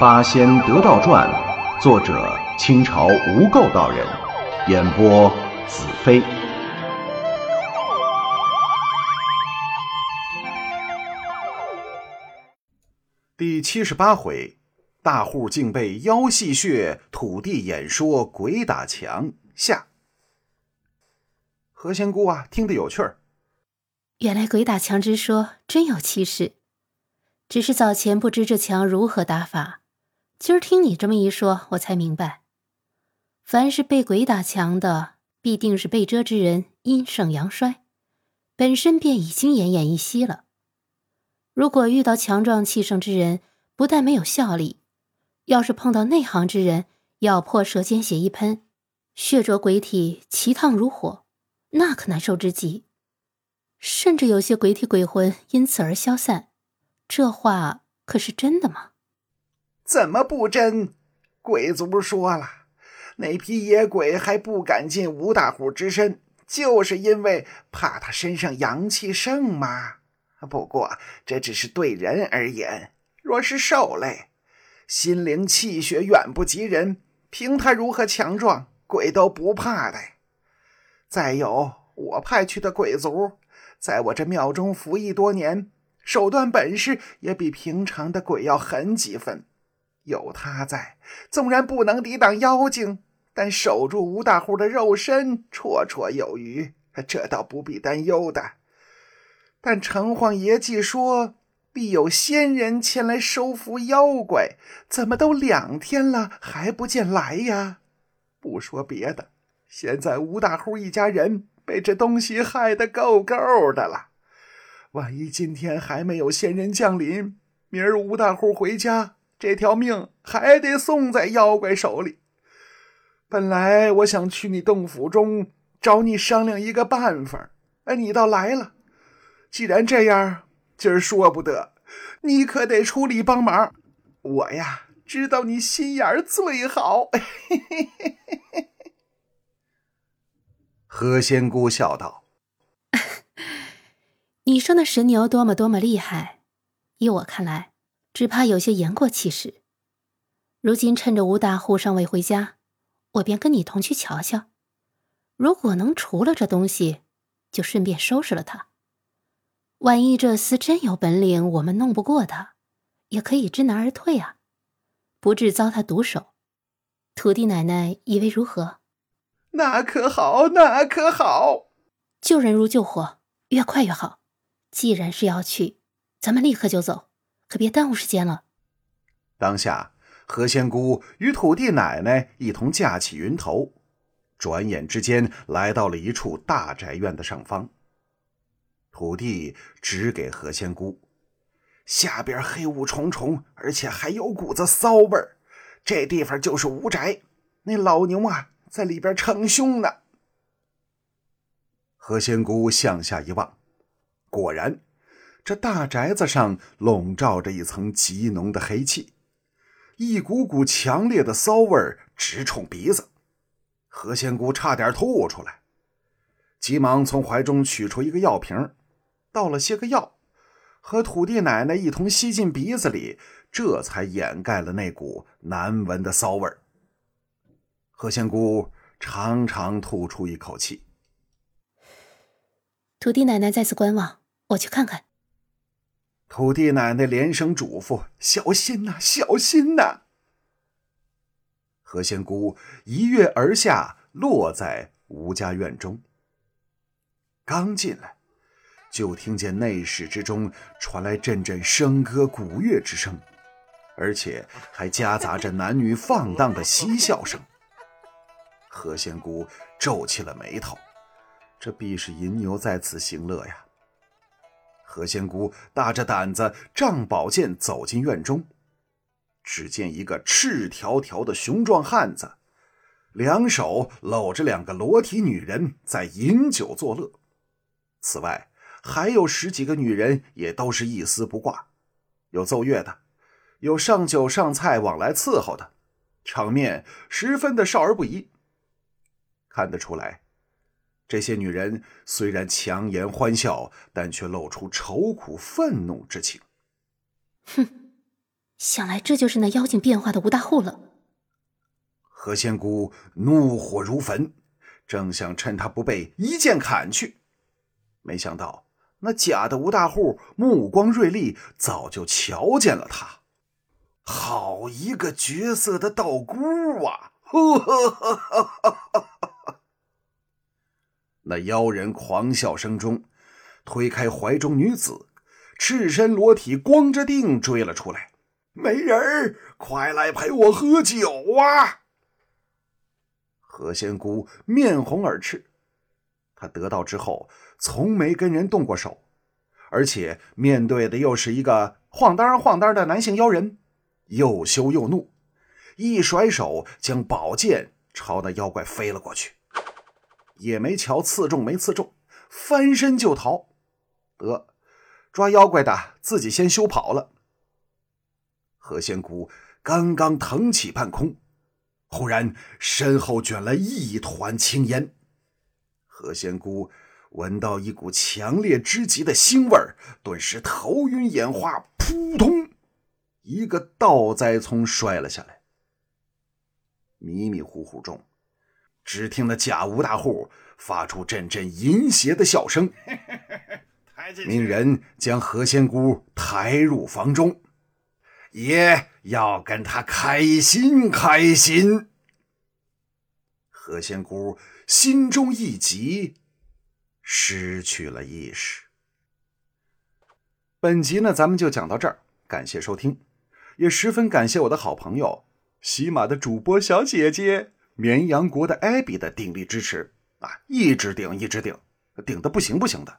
《八仙得道传》，作者清朝无垢道人，演播子飞。第七十八回，大户竟被妖戏谑，土地演说鬼打墙。下，何仙姑啊，听得有趣儿。原来鬼打墙之说真有其事，只是早前不知这墙如何打法。今儿听你这么一说，我才明白，凡是被鬼打墙的，必定是被遮之人阴盛阳衰，本身便已经奄奄一息了。如果遇到强壮气盛之人，不但没有效力，要是碰到内行之人，咬破舌尖血一喷，血灼鬼体，其烫如火，那可难受之极。甚至有些鬼体鬼魂因此而消散，这话可是真的吗？怎么不真？鬼族说了，那批野鬼还不敢进吴大虎之身，就是因为怕他身上阳气盛嘛。不过这只是对人而言，若是兽类，心灵气血远不及人，凭他如何强壮，鬼都不怕的。再有，我派去的鬼族，在我这庙中服役多年，手段本事也比平常的鬼要狠几分。有他在，纵然不能抵挡妖精，但守住吴大户的肉身绰绰有余，这倒不必担忧的。但城隍爷既说必有仙人前来收服妖怪，怎么都两天了还不见来呀？不说别的，现在吴大户一家人被这东西害得够够的了。万一今天还没有仙人降临，明儿吴大户回家。这条命还得送在妖怪手里。本来我想去你洞府中找你商量一个办法，哎，你倒来了。既然这样，今儿说不得，你可得出力帮忙。我呀，知道你心眼儿最好。何仙姑笑道：“ 你说那神牛多么多么厉害，依我看来。”只怕有些言过其实。如今趁着吴大户尚未回家，我便跟你同去瞧瞧。如果能除了这东西，就顺便收拾了他。万一这厮真有本领，我们弄不过他，也可以知难而退啊，不致遭他毒手。土地奶奶以为如何？那可好，那可好。救人如救火，越快越好。既然是要去，咱们立刻就走。可别耽误时间了。当下，何仙姑与土地奶奶一同架起云头，转眼之间来到了一处大宅院的上方。土地指给何仙姑：“下边黑雾重重，而且还有股子骚味儿，这地方就是吴宅。那老牛啊，在里边逞凶呢。”何仙姑向下一望，果然。这大宅子上笼罩着一层极浓的黑气，一股股强烈的骚味直冲鼻子，何仙姑差点吐出来，急忙从怀中取出一个药瓶，倒了些个药，和土地奶奶一同吸进鼻子里，这才掩盖了那股难闻的骚味。何仙姑长长吐出一口气，土地奶奶在此观望，我去看看。土地奶奶连声嘱咐：“小心呐，小心呐！”何仙姑一跃而下，落在吴家院中。刚进来，就听见内室之中传来阵阵笙歌鼓乐之声，而且还夹杂着男女放荡的嬉笑声。何仙姑皱起了眉头，这必是银牛在此行乐呀。何仙姑大着胆子，仗宝剑走进院中，只见一个赤条条的雄壮汉子，两手搂着两个裸体女人在饮酒作乐。此外，还有十几个女人，也都是一丝不挂，有奏乐的，有上酒上菜往来伺候的，场面十分的少儿不宜。看得出来。这些女人虽然强颜欢笑，但却露出愁苦愤怒之情。哼，想来这就是那妖精变化的吴大户了。何仙姑怒火如焚，正想趁他不备一剑砍去，没想到那假的吴大户目光锐利，早就瞧见了他。好一个绝色的道姑啊！呵呵呵呵呵呵！那妖人狂笑声中，推开怀中女子，赤身裸体，光着腚追了出来。美人，快来陪我喝酒啊！何仙姑面红耳赤，她得到之后从没跟人动过手，而且面对的又是一个晃荡晃荡的男性妖人，又羞又怒，一甩手将宝剑朝那妖怪飞了过去，也没瞧刺中没刺中，翻身就逃。得，抓妖怪的自己先休跑了。何仙姑刚刚腾起半空，忽然身后卷来一团青烟。何仙姑闻到一股强烈之极的腥味儿，顿时头晕眼花，扑通，一个倒栽葱摔了下来。迷迷糊糊中，只听得贾吴大户发出阵阵淫邪的笑声，命人将何仙姑抬入房中。也要跟她开心开心。何仙姑心中一急，失去了意识。本集呢，咱们就讲到这儿，感谢收听，也十分感谢我的好朋友喜马的主播小姐姐绵阳国的艾比的鼎力支持啊，一直顶一直顶，顶的不行不行的。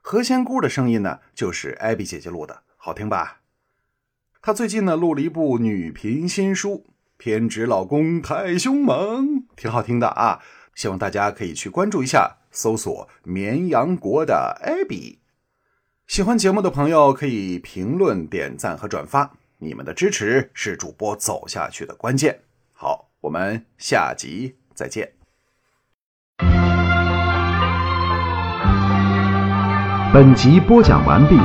何仙姑的声音呢，就是艾比姐姐录的，好听吧？她最近呢录了一部女频新书，偏执老公太凶猛，挺好听的啊！希望大家可以去关注一下，搜索“绵阳国的艾比”。喜欢节目的朋友可以评论、点赞和转发，你们的支持是主播走下去的关键。好，我们下集再见。本集播讲完毕，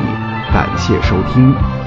感谢收听。